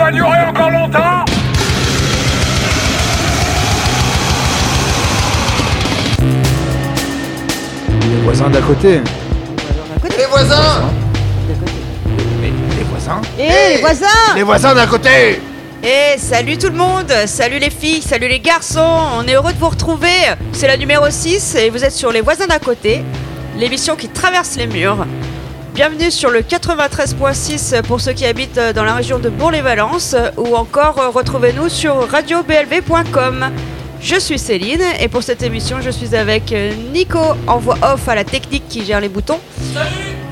va durer encore longtemps. Les voisins d'à côté. Les voisins. Les voisins. Eh, les voisins. Les voisins d'à côté. Eh, salut tout le monde. Salut les filles, salut les garçons. On est heureux de vous retrouver. C'est la numéro 6 et vous êtes sur Les voisins d'à côté, l'émission qui traverse les murs. Bienvenue sur le 93.6 pour ceux qui habitent dans la région de Bourg-les-Valences ou encore euh, retrouvez-nous sur radioblv.com. Je suis Céline et pour cette émission je suis avec euh, Nico en voix off à la technique qui gère les boutons.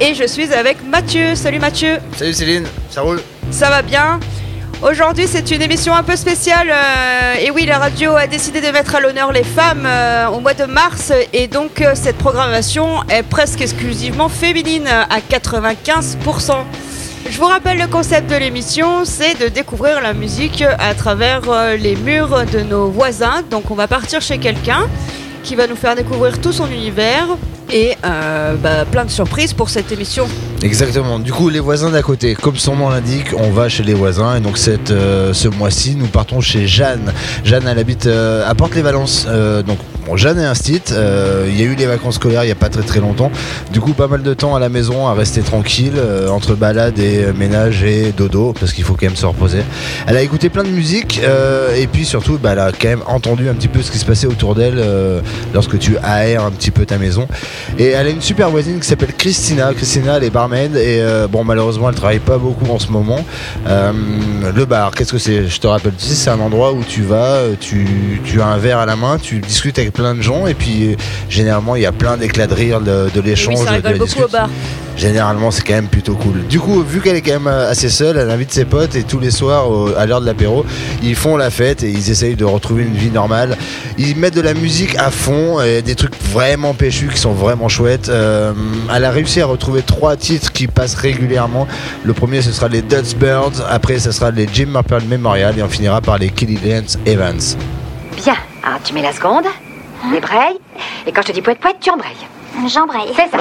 Et je suis avec Mathieu. Salut Mathieu Salut Céline, ça roule ça va bien? Aujourd'hui, c'est une émission un peu spéciale. euh, et oui, la radio a décidé de mettre à l'honneur les femmes euh, au mois de mars. Et donc, euh, cette programmation est presque exclusivement féminine à 95%. Je vous rappelle le concept de l'émission, c'est de découvrir la musique à travers les murs de nos voisins. Donc on va partir chez quelqu'un qui va nous faire découvrir tout son univers et euh, bah, plein de surprises pour cette émission. Exactement, du coup les voisins d'à côté, comme son nom l'indique, on va chez les voisins et donc cette, euh, ce mois-ci nous partons chez Jeanne. Jeanne elle habite euh, à Porte-les-Valences, donc Jeanne est un euh, il y a eu les vacances scolaires il n'y a pas très très longtemps, du coup pas mal de temps à la maison à rester tranquille euh, entre balade et euh, ménage et dodo parce qu'il faut quand même se reposer. Elle a écouté plein de musique et puis surtout bah, elle a quand même entendu un petit peu ce qui se passait autour d'elle lorsque tu aères un petit peu ta maison. Et elle a une super voisine qui s'appelle Christina. Christina, elle est barmaid et bon, malheureusement, elle travaille pas beaucoup en ce moment. Le bar, qu'est-ce que c'est? Je te rappelle, c'est un endroit où tu vas, tu as un verre à la main, tu discutes avec plein de gens et puis généralement, il y a plein d'éclats de rire, de, l'échange. oui, ça rigole beaucoup au bar. Généralement, c'est quand même plutôt cool. Du coup, vu qu'elle est quand même euh, assez seule, elle invite ses potes et tous les soirs, au- à l'heure de l'apéro, ils font la fête et ils essayent de retrouver une vie normale. Ils mettent de la musique à fond, et des trucs vraiment péchus qui sont vraiment chouettes. Euh, elle a réussi à retrouver trois titres qui passent régulièrement. Le premier, ce sera les Dutch Birds. Après, ce sera les Jim Marple Memorial et on finira par les Kelly Lance Evans. Bien. Alors, tu mets la seconde, les brayes, et quand je te dis poète poète, tu embrayes. J'embraye. C'est ça.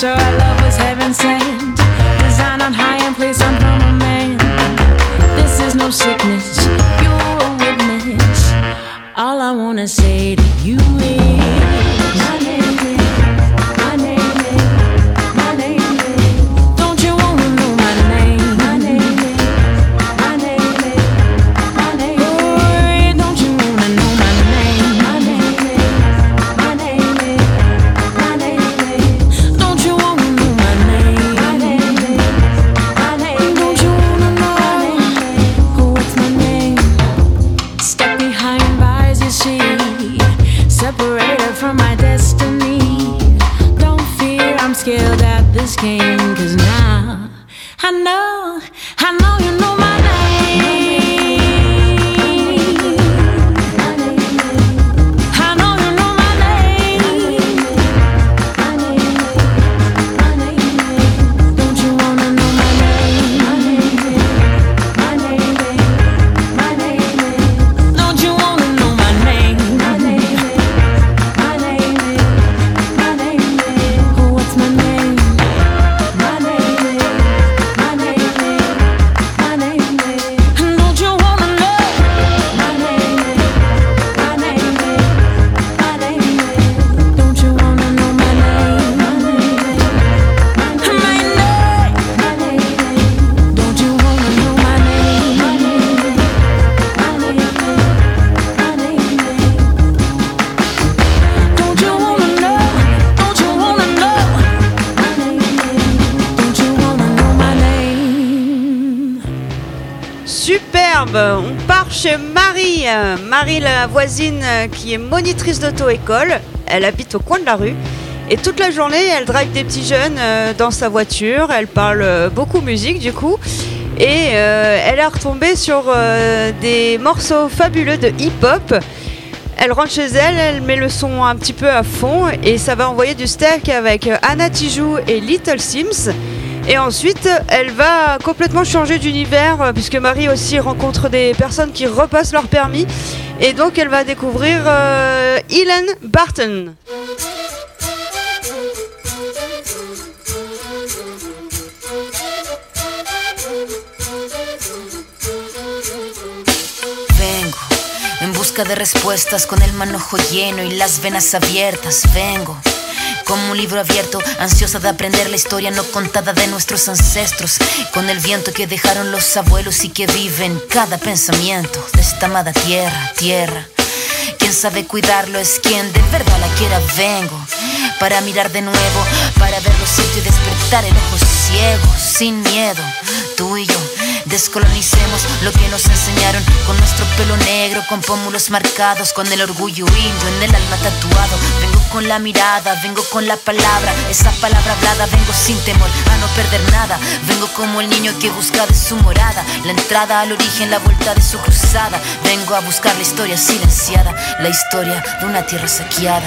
Sure our love was heaven sent. Designed on high and placed on man. This is no sickness, On part chez Marie. Marie, la voisine qui est monitrice d'auto-école. Elle habite au coin de la rue. Et toute la journée, elle drive des petits jeunes euh, dans sa voiture. Elle parle euh, beaucoup musique du coup. Et euh, elle est retombée sur des morceaux fabuleux de hip-hop. Elle rentre chez elle, elle met le son un petit peu à fond et ça va envoyer du steak avec Anna Tijoux et Little Sims. Et ensuite, elle va complètement changer d'univers euh, puisque Marie aussi rencontre des personnes qui repassent leur permis. Et donc, elle va découvrir euh, Helen Barton. Vengo en busca de respuestas con el manojo lleno y las venas abiertas. Vengo como un libro abierto, ansiosa de aprender la historia no contada de nuestros ancestros. Con el viento que dejaron los abuelos y que vive en cada pensamiento de esta amada tierra, tierra. Quien sabe cuidarlo es quien de verdad la quiera. Vengo para mirar de nuevo, para ver los sitios y despertar el ojo ciego, sin miedo. Tú y yo descolonicemos lo que nos enseñaron con nuestro pelo negro, con pómulos marcados, con el orgullo indio en el alma tatuado. Vengo con la mirada, vengo con la palabra, esa palabra hablada, vengo sin temor a no perder nada. Vengo como el niño que busca de su morada, la entrada al origen, la vuelta de su cruzada. Vengo a buscar la historia silenciada, la historia de una tierra saqueada.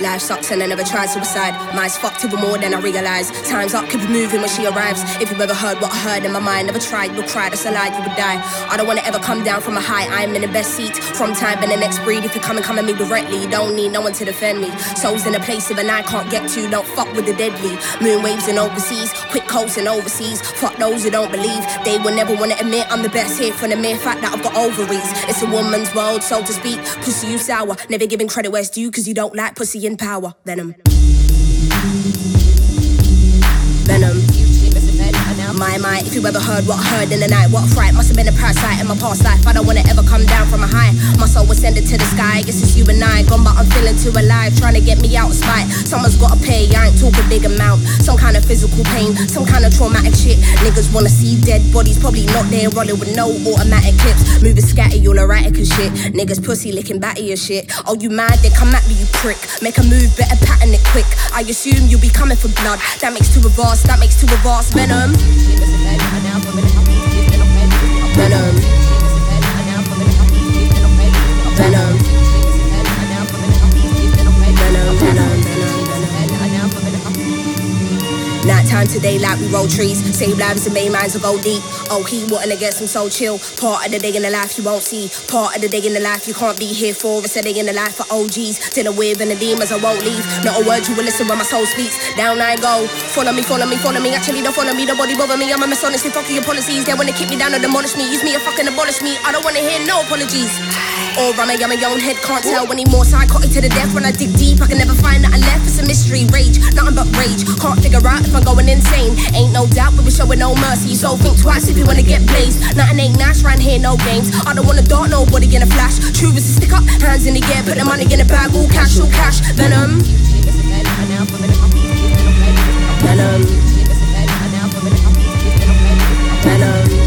Life sucks and I never tried suicide. Mine's fucked even more than I realize. Time's up, keep moving when she arrives. If you ever heard what I heard in my mind, never tried, you'll cry, that's a lie, you would die. I don't wanna ever come down from a high, I'm in the best seat. From time and the next breed, if you come and come at me directly, you don't need no one to defend me. Souls in a place even I can't get to, don't fuck with the deadly. Moon waves and overseas, quick coasting overseas. Fuck those who don't believe, they will never wanna admit I'm the best here for the mere fact that I've got ovaries. It's a woman's world, so to speak. Pussy, you sour, never giving credit where it's due, cause you don't like pussy Power, venom. My, my, if you ever heard what heard in the night, what fright must have been a parasite in my past life. I don't wanna ever come down from a high. My soul was sending to the sky. Guess it's you and I. Gone, but I'm feeling too alive. Trying to get me out of spite. Someone's gotta pay. I ain't talking big amount. Some kind of physical pain, some kind of traumatic shit. Niggas wanna see dead bodies, probably not there, rolling with no automatic clips. Moving scatty, all erratic and shit. Niggas pussy licking batty and shit. Oh, you mad? Then come at me, you prick. Make a move, better pattern it quick. I assume you'll be coming for blood. That makes two of us, that makes two of us. Venom. Venom. Venom, venom. Nighttime today, like we roll trees. Save lives and main minds will go deep. Oh, he wanting to get some soul chill. Part of the day in the life you won't see. Part of the day in the life you can't be here for. It's a day in the life for OGs. Dinner with and the demons I won't leave. Not a word you will listen when my soul speaks. Down I go. Follow me, follow me, follow me. Actually, don't follow me. Nobody bother me. I'm a mess, honestly. Fuck your policies. They wanna kick me down or demolish me. Use me or fucking abolish me. I don't wanna hear no apologies. Or I'm a, I'm a young head, can't tell anymore. Psychotic to the death when I dig deep. I can never find that I left. It's a mystery, rage, nothing but rage. Can't figure out if I'm going insane. Ain't no doubt, but we're showing no mercy. So think twice if you wanna get blazed. Nothing ain't nice round here, no games. I don't wanna dart nobody in a flash. True a stick up, hands in the air, put the money in a bag, all cash, all cash. Venom. Venom. Venom.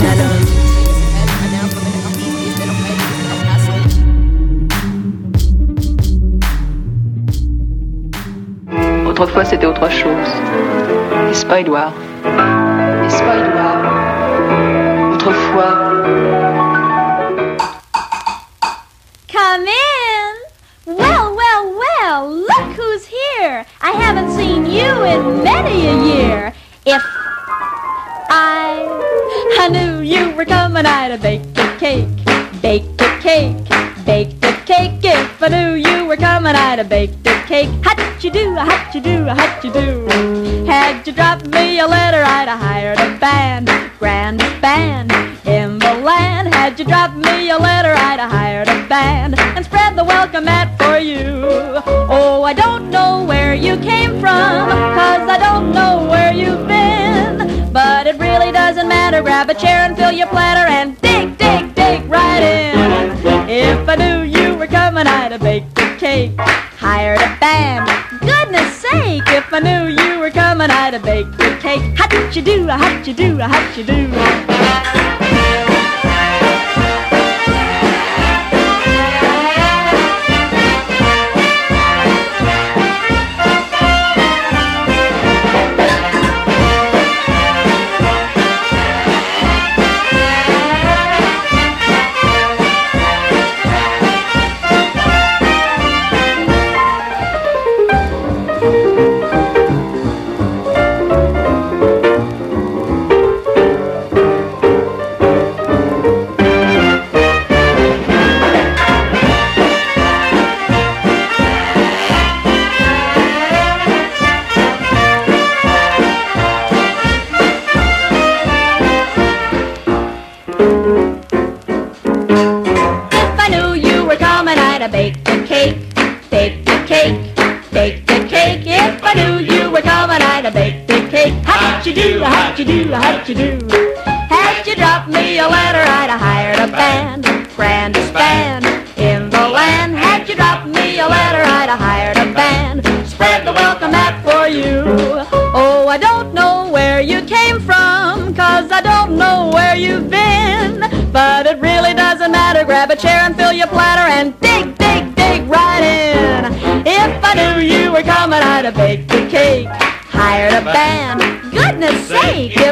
Venom. Autrefois, c'était autre chose. N'est-ce pas, Edouard N'est-ce pas, Edouard Autrefois, Come in! Well, well, well, look who's here! I haven't seen you in many a year. If I, I knew you were coming, I'd have baked a cake, baked a cake, baked a cake. If I knew you were coming, I'd have baked a cake. You do, how'd you do, how'd you do? Had you dropped me a letter, I'd have hired a band, grand band in the land. Had you dropped me a letter, I'd have hired a band and spread spread the welcome mat for you. Oh, I don't know where you came from, cause I don't know where you've been. But it really doesn't matter. Grab a chair and fill your platter and hop you do, a hop you do, a hop you do.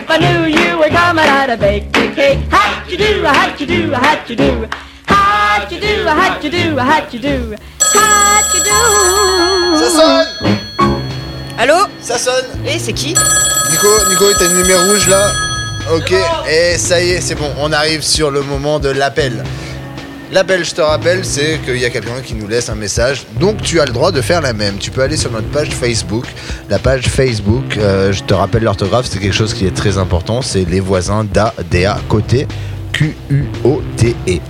If I knew you were coming, I'd have baked a cake. How'd you do? How'd you do? How'd you do? How'd you do? How'd you do? How'd you do? How'd you do? Ça sonne Allô Ça sonne Et c'est qui Nico, Nico, t'as une lumière rouge là? Ok, et ça y est, c'est bon, on arrive sur le moment de l'appel. L'appel, je te rappelle, c'est qu'il y a quelqu'un qui nous laisse un message, donc tu as le droit de faire la même. Tu peux aller sur notre page Facebook. La page Facebook, euh, je te rappelle l'orthographe, c'est quelque chose qui est très important, c'est les voisins d'A, DA, côté, Q-U-O-T-E.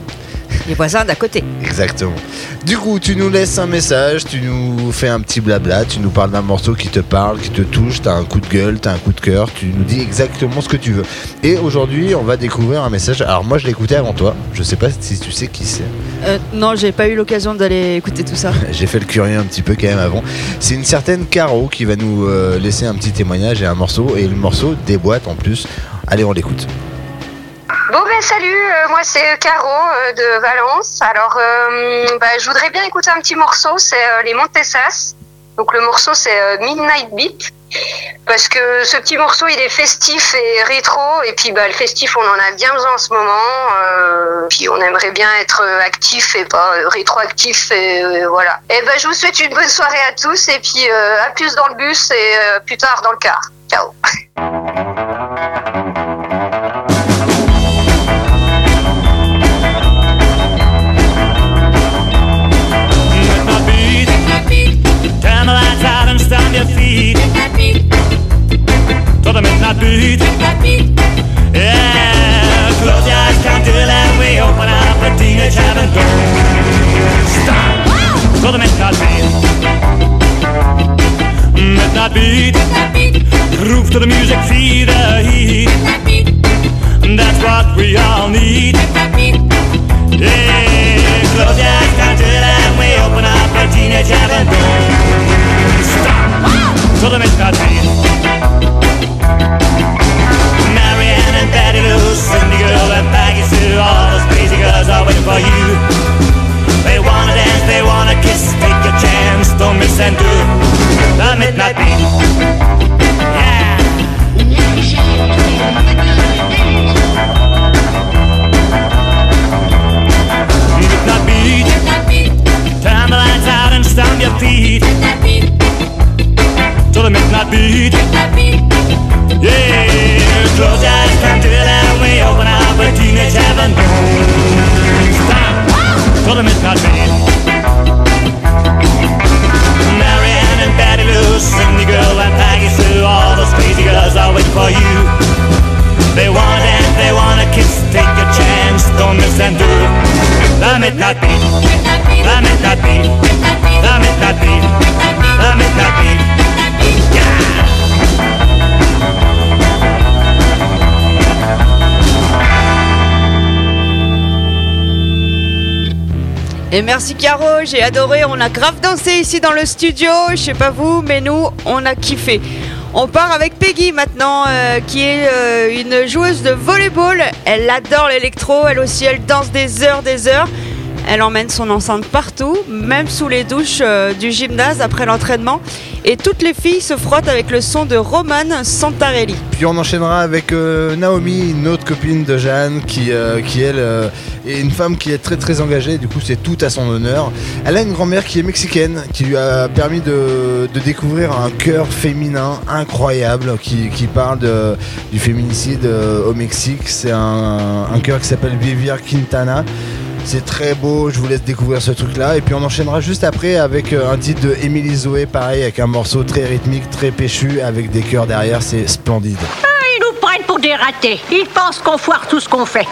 Les voisins d'à côté. Exactement. Du coup, tu nous laisses un message, tu nous fais un petit blabla, tu nous parles d'un morceau qui te parle, qui te touche, t'as un coup de gueule, t'as un coup de cœur, tu nous dis exactement ce que tu veux. Et aujourd'hui, on va découvrir un message. Alors moi, je l'ai écouté avant toi. Je sais pas si tu sais qui c'est. Euh, non, j'ai pas eu l'occasion d'aller écouter tout ça. J'ai fait le curieux un petit peu quand même avant. C'est une certaine Caro qui va nous euh, laisser un petit témoignage et un morceau. Et le morceau déboîte en plus. Allez, on l'écoute. Bon ben salut, euh, moi c'est Caro euh, de Valence. Alors euh, bah, je voudrais bien écouter un petit morceau, c'est euh, les Montessas. Donc le morceau c'est euh, Midnight Beat. Parce que ce petit morceau il est festif et rétro et puis bah, le festif on en a bien besoin en ce moment. Euh, puis on aimerait bien être euh, actif et pas euh, rétroactif et euh, voilà. Et ben je vous souhaite une bonne soirée à tous et puis euh, à plus dans le bus et euh, plus tard dans le car. Ciao. la bite. Take that beat. J'ai adoré, on a grave dansé ici dans le studio, je sais pas vous, mais nous, on a kiffé. On part avec Peggy maintenant, euh, qui est euh, une joueuse de volleyball. Elle adore l'électro, elle aussi, elle danse des heures, des heures. Elle emmène son enceinte partout, même sous les douches euh, du gymnase après l'entraînement. Et toutes les filles se frottent avec le son de Roman Santarelli. Puis on enchaînera avec euh, Naomi, une autre copine de Jeanne, qui, euh, elle est une femme qui est très très engagée, du coup c'est tout à son honneur. Elle a une grand-mère qui est mexicaine, qui lui a permis de, découvrir un cœur féminin incroyable, qui, parle du féminicide au Mexique. C'est un, un cœur qui s'appelle Vivir Quintana. C'est très beau, je vous laisse découvrir ce truc-là. Et puis on enchaînera juste après avec euh, un titre de Émilie Zoé, pareil, avec un morceau très rythmique, très péchu, avec des chœurs derrière, c'est splendide. Ah, ils nous prennent pour des ratés. Ils pensent qu'on foire tout ce qu'on fait.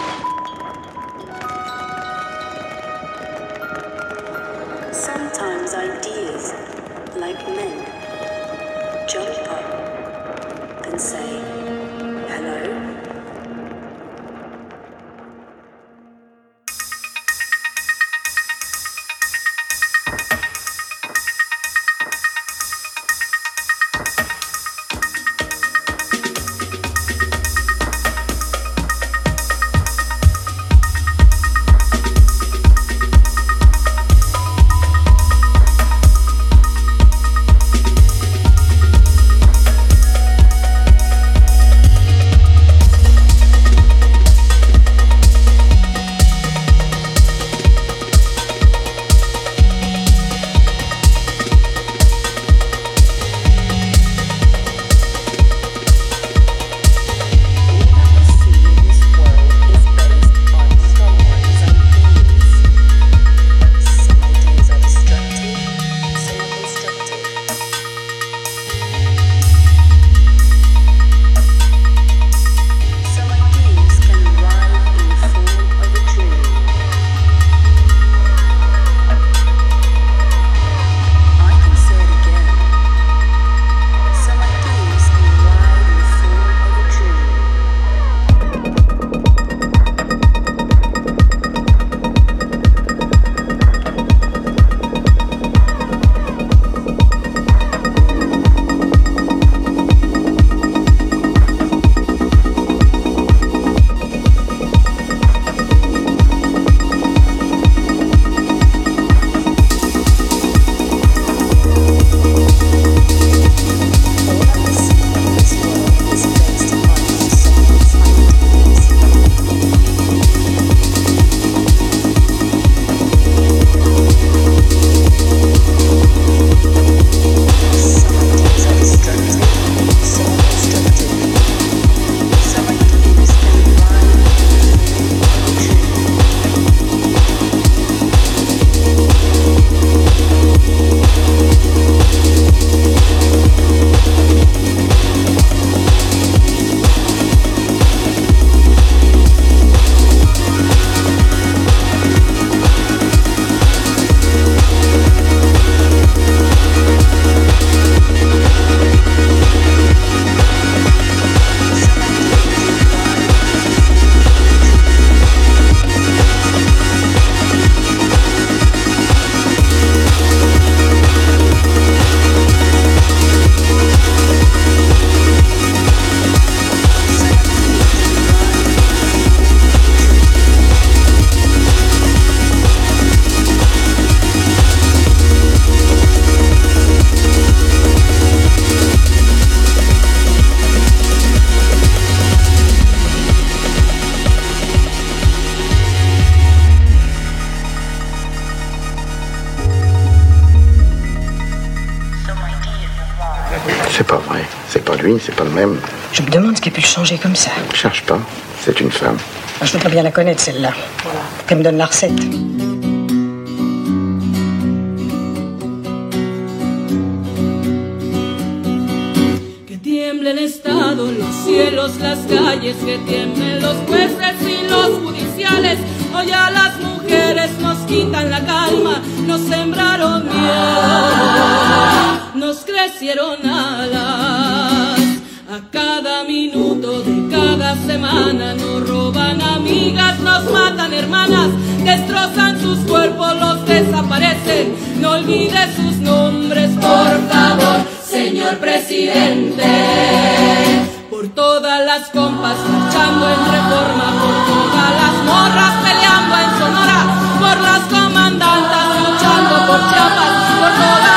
Lui, c'est pas le même. Je me demande ce qui a pu le changer comme ça. Cherche pas. C'est une femme. Ah, Je voudrais bien la connaître, celle-là. Qu'elle me donne la recette. Que tiemblen estado los cielos, las calles, que tiemblen los jueces y Hoy a las mujeres nos quitan la calma, nos sembraron miedo, nos crecieron alas. Cada minuto de cada semana nos roban amigas, nos matan hermanas, destrozan sus cuerpos, los desaparecen. No olvide sus nombres, por favor, señor presidente. Por todas las compas marchando en reforma, por todas las morras peleando en Sonora, por las comandantas luchando por Chiapas, por todas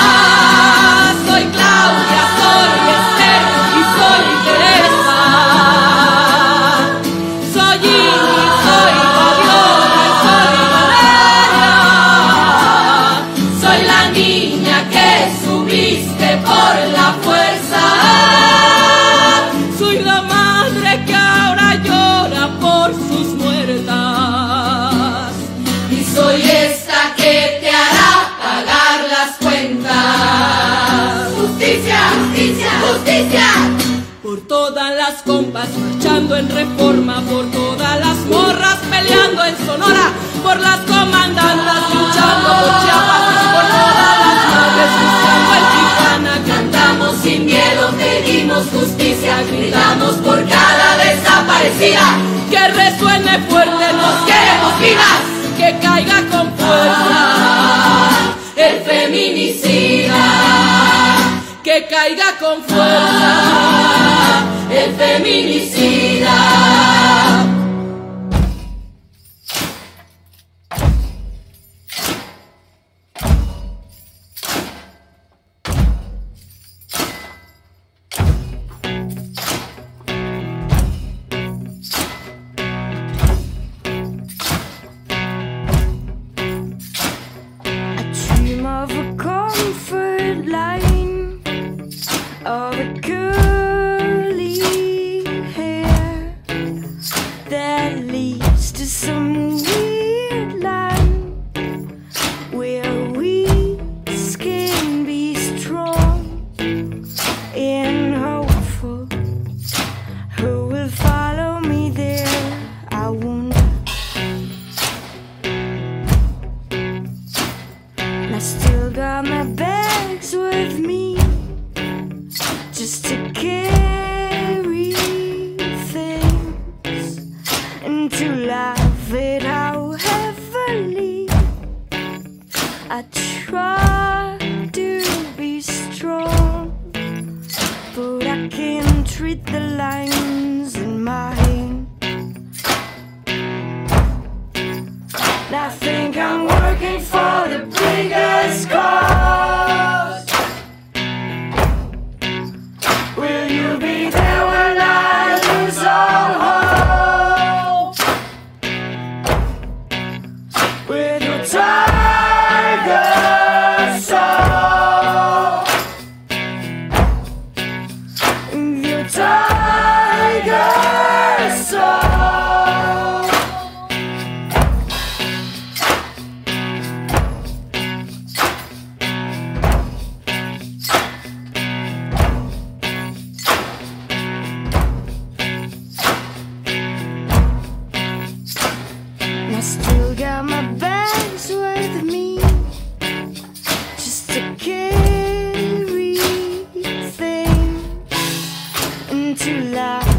Claudia, marchando en reforma, por todas las morras peleando en Sonora, por las comandantas luchando por Chiapas, por todas las madres buscando en Tijuana, cantamos sin miedo, pedimos justicia, gritamos por cada desaparecida, que resuene fuerte, nos queremos vivas, que caiga con fuerza el feminicida que caiga con fuerza el feminicida. of a comfort into life.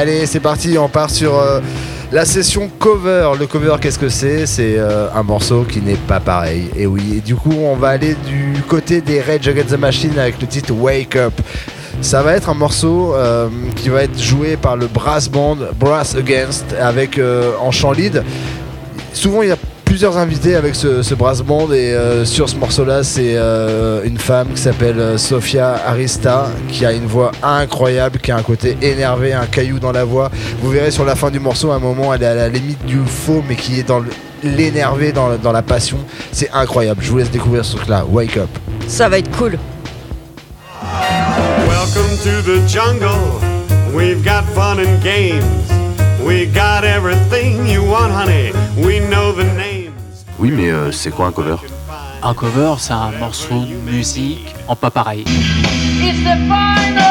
Allez, c'est parti, on part sur euh, la session cover. Le cover, qu'est-ce que c'est? C'est euh, un morceau qui n'est pas pareil. Et oui, du coup, on va aller du côté des Rage Against the Machine avec le titre Wake Up. Ça va être un morceau euh, qui va être joué par le brass band Brass Against avec en chant lead. Souvent, il y a plusieurs invités avec ce, ce brass band et euh, sur ce morceau-là, c'est euh, une femme qui s'appelle euh, Sofia Arista qui a une voix incroyable, qui a un côté énervé, un caillou dans la voix. Vous verrez sur la fin du morceau, à un moment, elle est à la limite du faux, mais qui est dans l'énervé, dans, dans la passion. C'est incroyable. Je vous laisse découvrir ce truc-là. Wake up. Ça va être cool. Welcome to the jungle. We've got fun and games. We got everything you want, honey. We know the names. Oui, mais euh, c'est quoi un cover? Un cover, c'est un morceau de musique en pas pareil. It's the final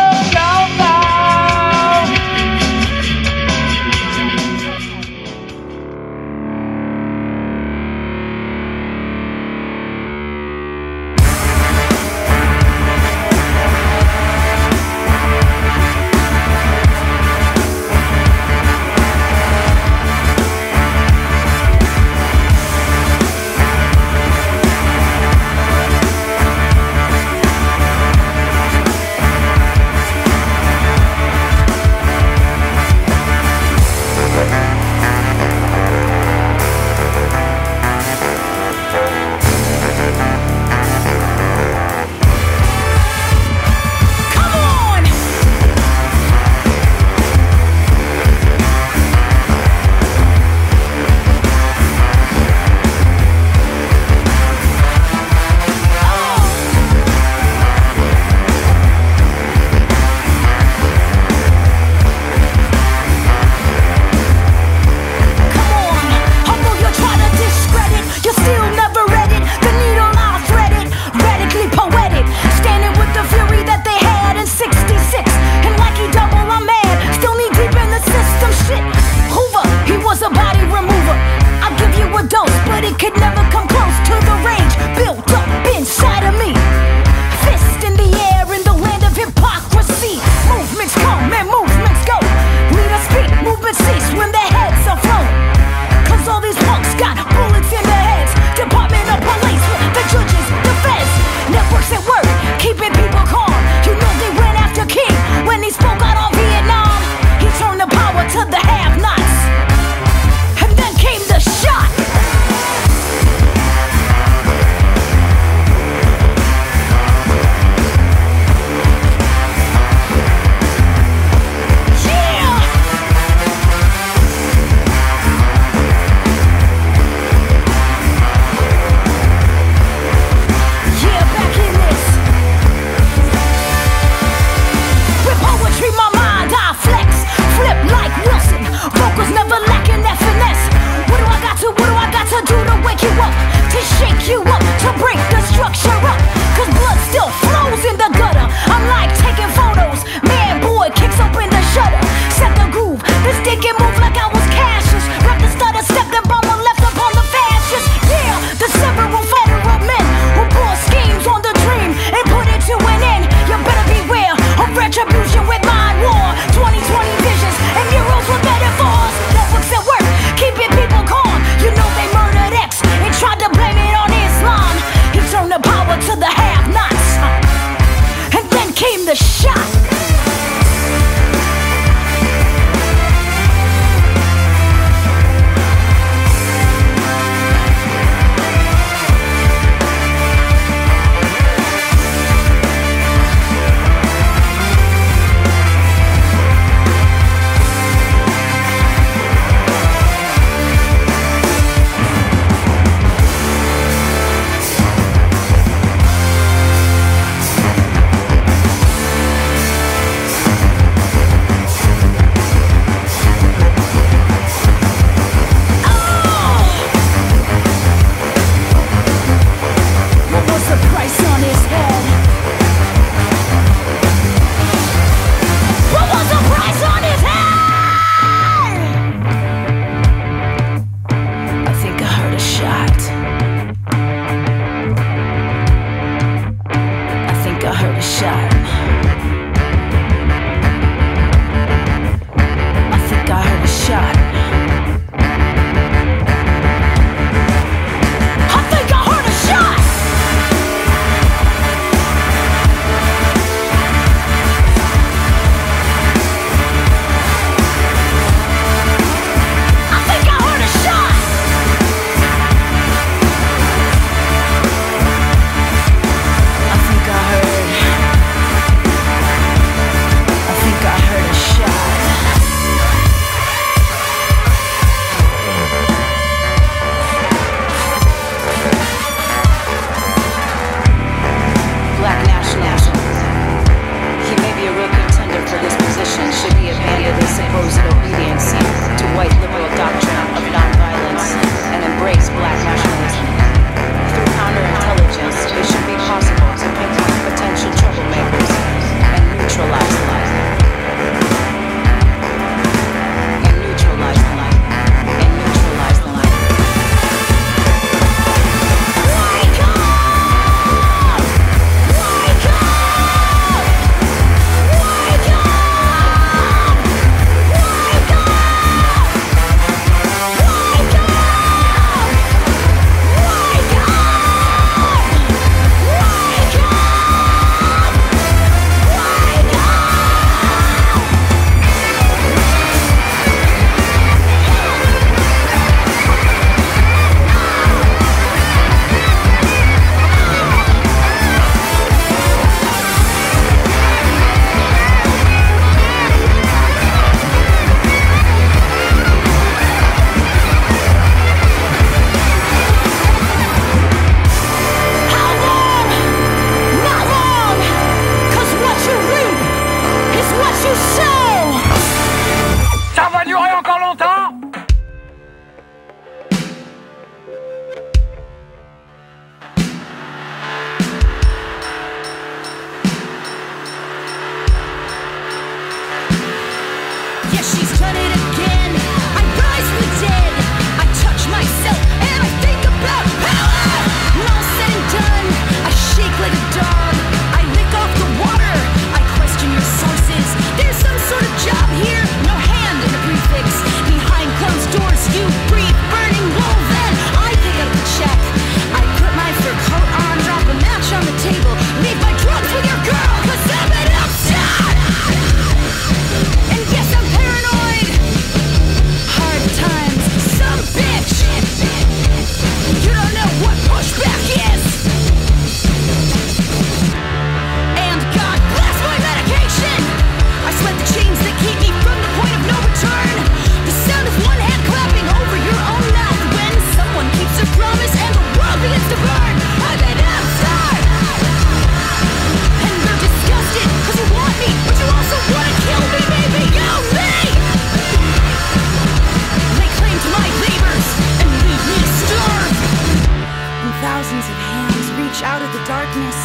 Thousands of hands reach out of the darkness.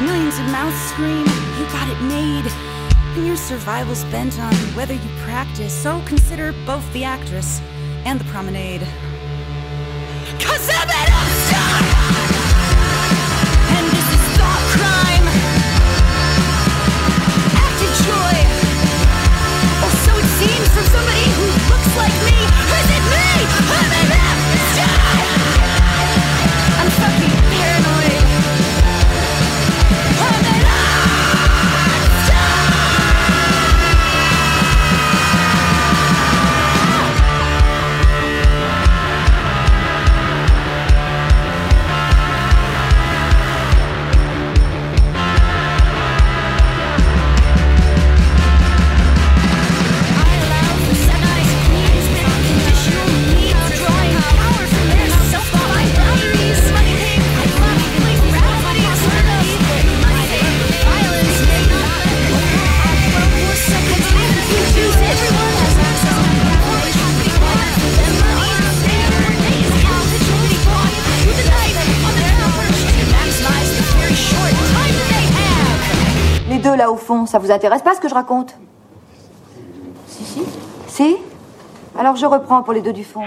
Millions of mouths scream, you got it made. And your survival's bent on whether you practice, so consider both the actress and the promenade. Cause I'm ça vous intéresse pas ce que je raconte Si, si. Si? Alors je reprends pour les deux du fond.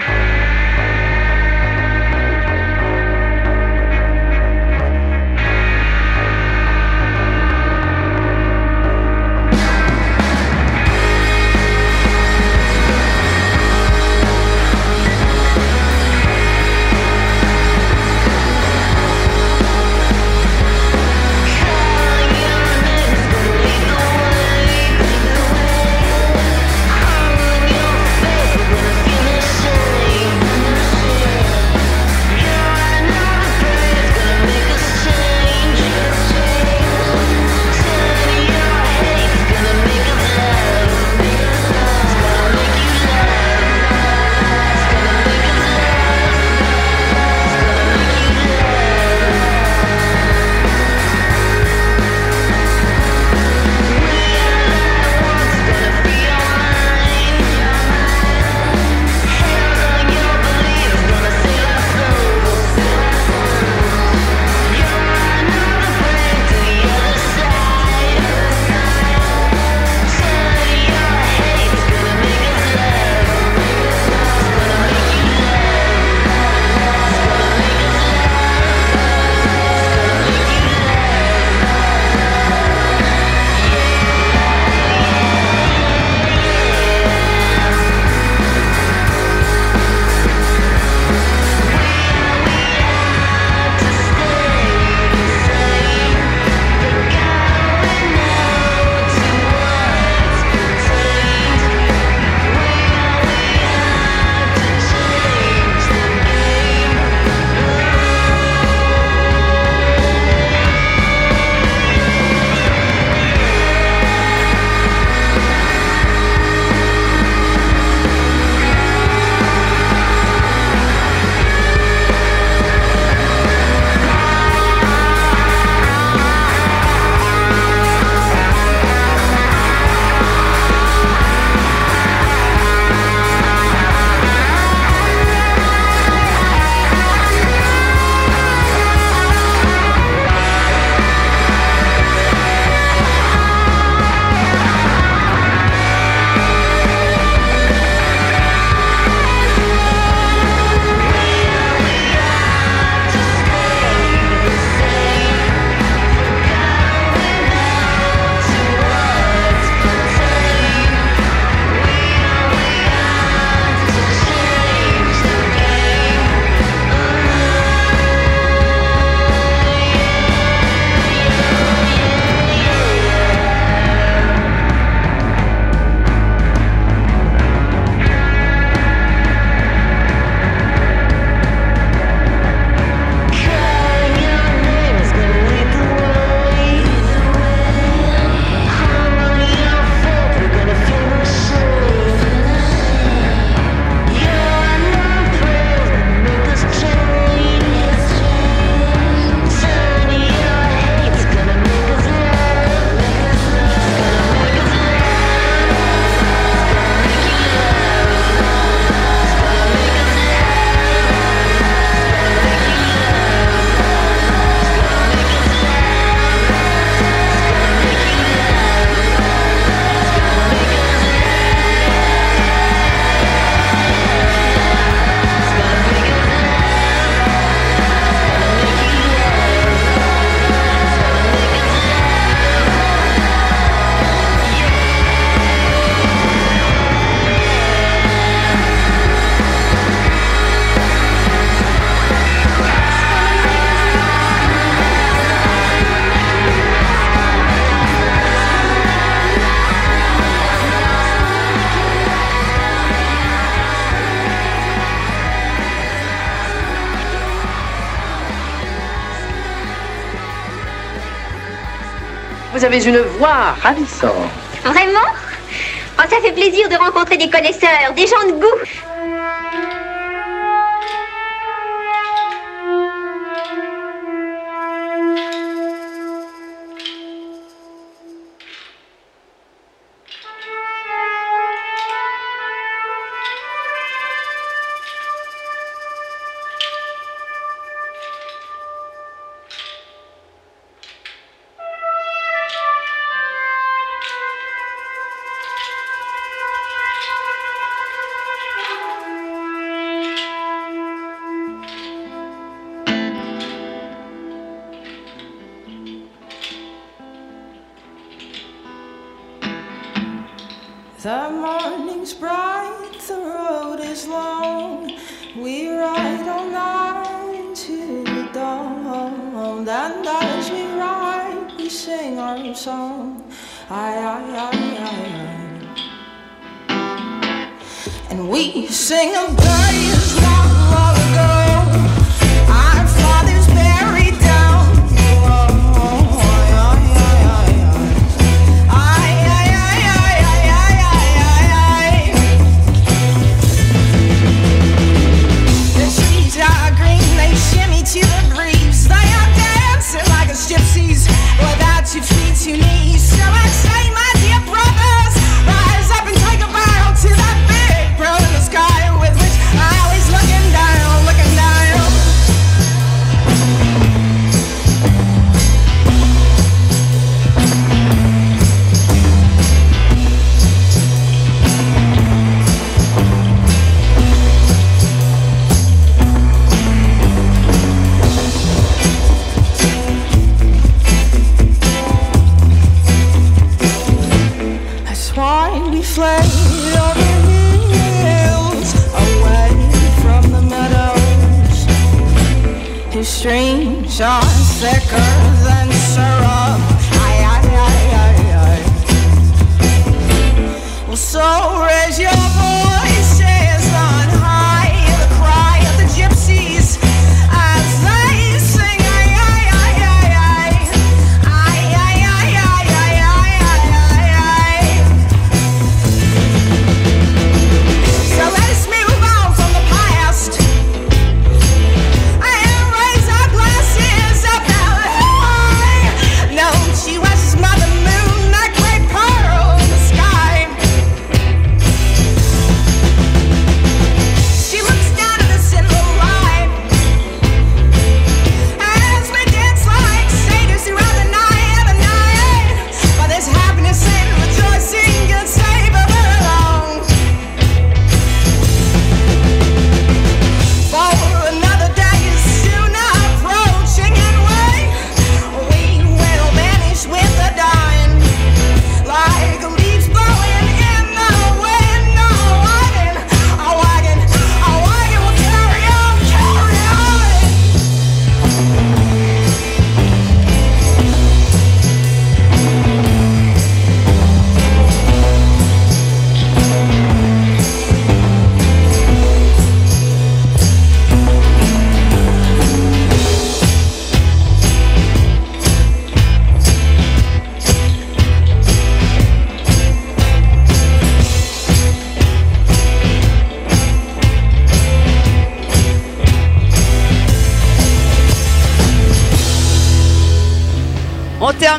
Vous avez une voix ravissante. Vraiment? Oh, ça fait plaisir de rencontrer des connaisseurs, des gens de goût. Aye, aye, aye, aye, aye. And we sing of days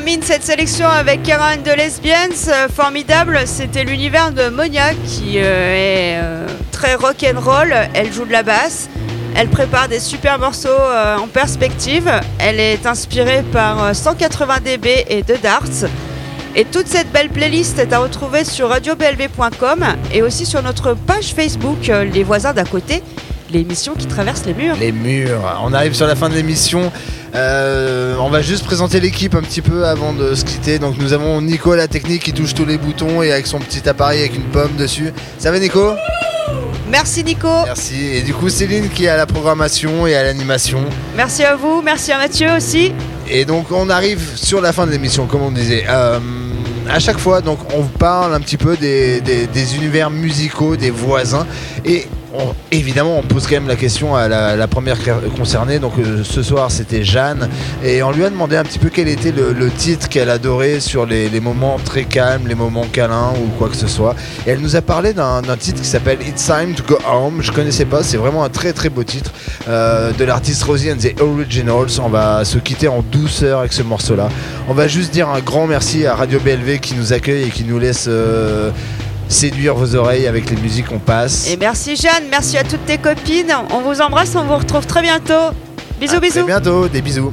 termine cette sélection avec Karen de Lesbians, euh, formidable. C'était l'univers de Monia qui euh, est euh, très rock and roll. Elle joue de la basse. Elle prépare des super morceaux en perspective. Elle est inspirée par euh, 180 dB et de Darts. Et toute cette belle playlist est à retrouver sur radioblv.com et aussi sur notre page Facebook Les voisins d'à côté, l'émission qui traverse les murs. Les murs. On arrive sur la fin de l'émission. Euh, on va juste présenter l'équipe un petit peu avant de se quitter. Donc nous avons Nico la technique qui touche tous les boutons et avec son petit appareil avec une pomme dessus. Ça va Nico? Merci Nico. Merci. Et du coup Céline qui est à la programmation et à l'animation. Merci à vous, merci à Mathieu aussi. Et donc on arrive sur la fin de l'émission, comme on disait. Euh, à chaque fois, donc on vous parle un petit peu des, des- des univers musicaux, des voisins. Et évidemment, on pose quand même la question à la, première concernée. Donc euh, ce soir, c'était Jeanne. Et on lui a demandé un petit peu quel était le, titre qu'elle adorait sur les, moments très calmes, les moments câlins ou quoi que ce soit. Et elle nous a parlé d'un d'un titre qui s'appelle It's Time to Go Home. Je connaissais pas, c'est vraiment un très très beau titre euh, de l'artiste Rosie and the Originals. On va se quitter en douceur avec ce morceau-là. On va juste dire un grand merci à Radio BLV qui nous accueille et qui nous laisse euh, séduire vos oreilles avec les musiques qu'on passe. Et merci Jeanne, merci à toutes tes copines. On vous embrasse, on vous retrouve très bientôt. Bisous, À bisous. bientôt, des bisous.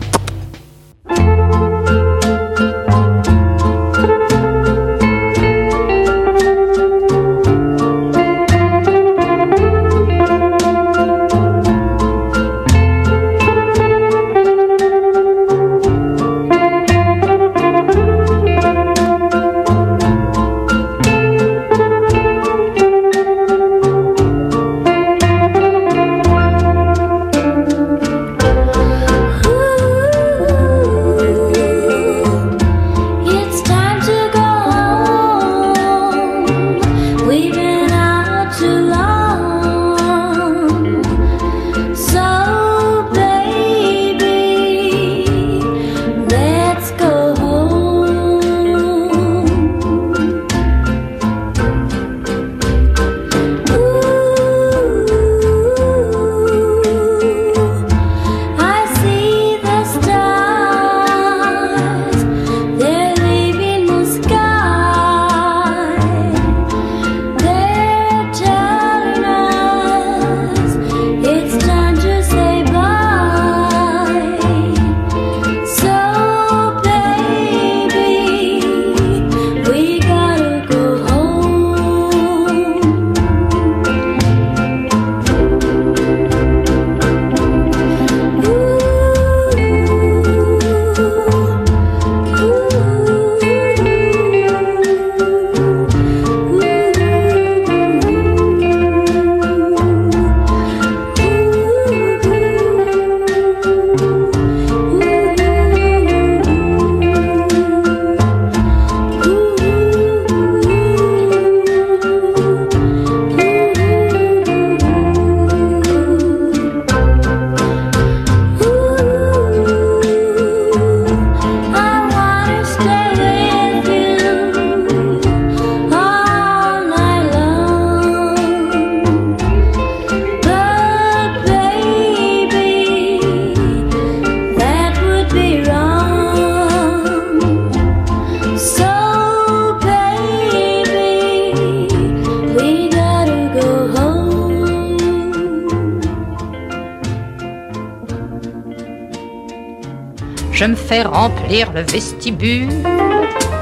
Le vestibule,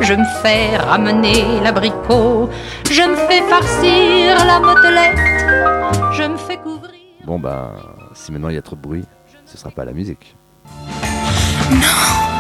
je me fais ramener l'abricot, je me fais farcir la motelette, je me fais couvrir. Bon bah, si maintenant il y a trop de bruit, ce sera pas la musique. Maintenant,